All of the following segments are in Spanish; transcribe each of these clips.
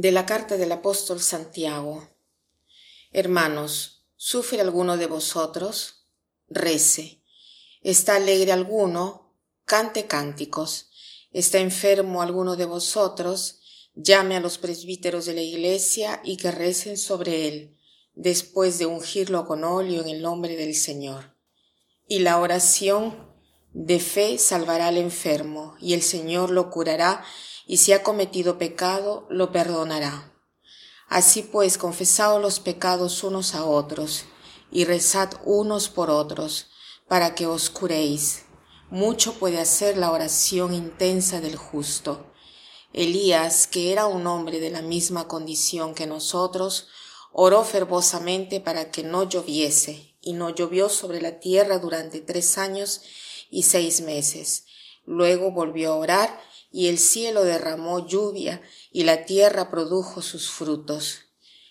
De la carta del apóstol Santiago. Hermanos, ¿sufre alguno de vosotros? Rece. ¿Está alegre alguno? Cante cánticos. ¿Está enfermo alguno de vosotros? Llame a los presbíteros de la iglesia y que recen sobre él, después de ungirlo con óleo en el nombre del Señor. Y la oración de fe salvará al enfermo, y el Señor lo curará, y si ha cometido pecado, lo perdonará. Así pues, confesaos los pecados unos a otros, y rezad unos por otros, para que os curéis. Mucho puede hacer la oración intensa del justo. Elías, que era un hombre de la misma condición que nosotros, oró fervosamente para que no lloviese, y no llovió sobre la tierra durante tres años y seis meses. Luego volvió a orar y el cielo derramó lluvia y la tierra produjo sus frutos.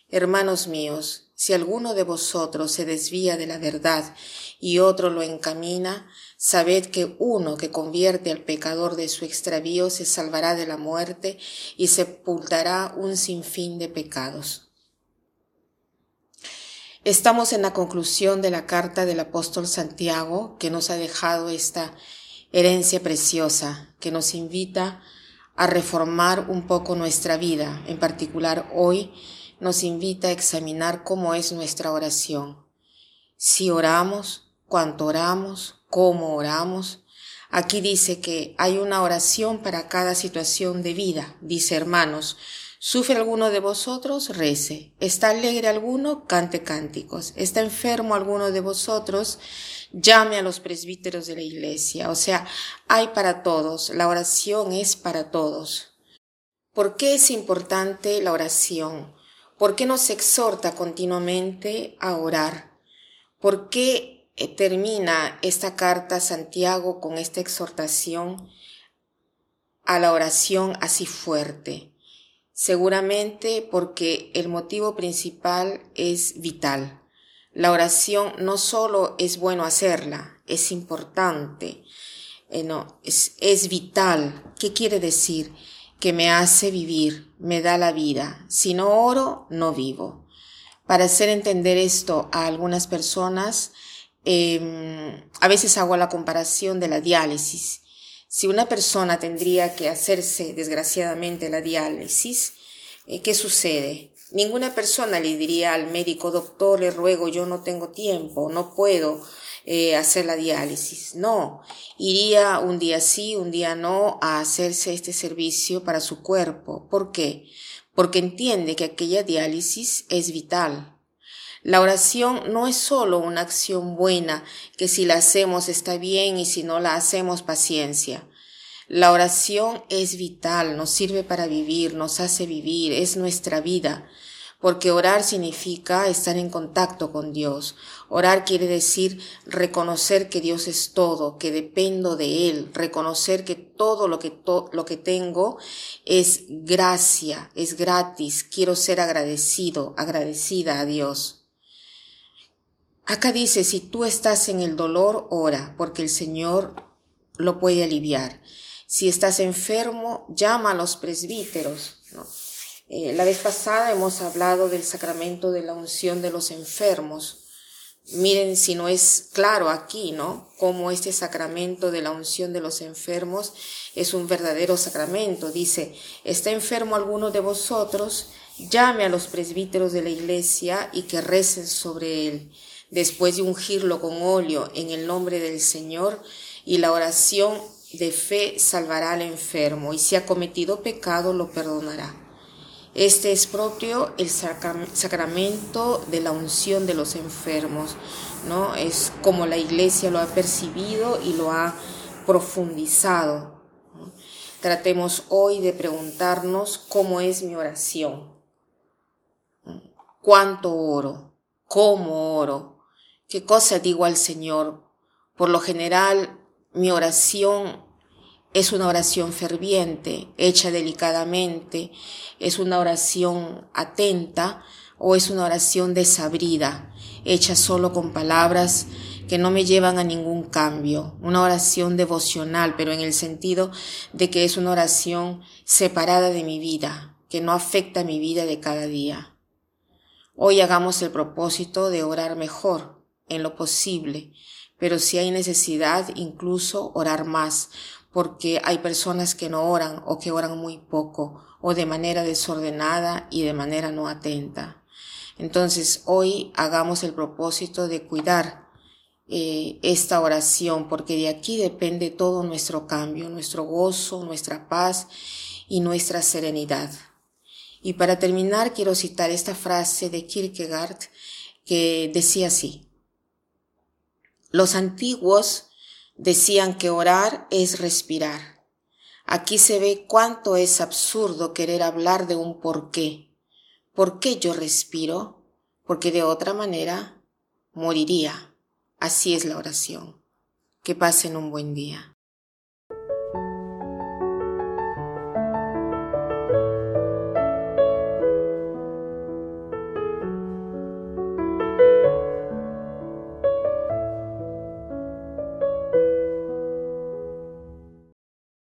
Hermanos míos, si alguno de vosotros se desvía de la verdad y otro lo encamina, sabed que uno que convierte al pecador de su extravío se salvará de la muerte y sepultará un sinfín de pecados. Estamos en la conclusión de la carta del apóstol Santiago que nos ha dejado esta herencia preciosa que nos invita a reformar un poco nuestra vida. En particular hoy nos invita a examinar cómo es nuestra oración. Si oramos, cuánto oramos, cómo oramos. Aquí dice que hay una oración para cada situación de vida. Dice hermanos, ¿Sufre alguno de vosotros? Rece. ¿Está alegre alguno? Cante cánticos. ¿Está enfermo alguno de vosotros? Llame a los presbíteros de la iglesia. O sea, hay para todos. La oración es para todos. ¿Por qué es importante la oración? ¿Por qué nos exhorta continuamente a orar? ¿Por qué eh, termina esta carta Santiago con esta exhortación a la oración así fuerte? Seguramente porque el motivo principal es vital. La oración no solo es bueno hacerla, es importante, eh, es, vital. ¿Qué quiere decir? Que me hace vivir, me da la vida. Si no oro, no vivo. Para hacer entender esto a algunas personas, eh, a veces hago la comparación de la diálisis. Si una persona tendría que hacerse, desgraciadamente, la diálisis, eh, ¿qué sucede? Ninguna persona le diría al médico, doctor, le ruego, yo no tengo tiempo, no puedo eh, hacer la diálisis. No, iría un día sí, un día no a hacerse este servicio para su cuerpo. ¿Por qué? Porque entiende que aquella diálisis es vital, la oración no es solo una acción buena, que si la hacemos está bien y si no la hacemos paciencia. La oración es vital, nos sirve para vivir, nos hace vivir, es nuestra vida, porque orar significa estar en contacto con Dios. Orar quiere decir reconocer que Dios es todo, que dependo de Él, reconocer que todo lo que, lo que tengo es gracia, es gratis, quiero ser agradecido, agradecida a Dios. Acá dice, si tú estás en el dolor, ora, porque el Señor lo puede aliviar. Si estás enfermo, llama a los presbíteros. Eh, la vez pasada hemos hablado del sacramento de la unción de los enfermos. Miren si no es claro aquí, ¿no? Cómo este sacramento de la unción de los enfermos es un verdadero sacramento. Dice, ¿está enfermo alguno de vosotros? Llame a los presbíteros de la iglesia y que recen sobre él después de ungirlo con óleo en el nombre del Señor, y la oración de fe salvará al enfermo, y si ha cometido pecado lo perdonará. Este es propio el sacramento de la unción de los enfermos, ¿no? Es como la iglesia lo ha percibido y lo ha profundizado. Tratemos hoy de preguntarnos cómo es mi oración. ¿Cuánto oro? ¿Cómo oro? ¿Qué cosa digo al Señor? Por lo general, mi oración es una oración ferviente, hecha delicadamente, es una oración atenta o es una oración desabrida, hecha solo con palabras que no me llevan a ningún cambio, una oración devocional, pero en el sentido de que es una oración separada de mi vida, que no afecta mi vida de cada día. Hoy hagamos el propósito de orar mejor, en lo posible, pero si hay necesidad, incluso orar más, porque hay personas que no oran o que oran muy poco o de manera desordenada y de manera no atenta. Entonces hoy hagamos el propósito de cuidar eh, esta oración, porque de aquí depende todo nuestro cambio, nuestro gozo, nuestra paz y nuestra serenidad. Y para terminar quiero citar esta frase de Kierkegaard que decía así, los antiguos decían que orar es respirar. Aquí se ve cuánto es absurdo querer hablar de un por qué ¿Por qué yo respiro? Porque de otra manera moriría. Así es la oración. Que pasen un buen día.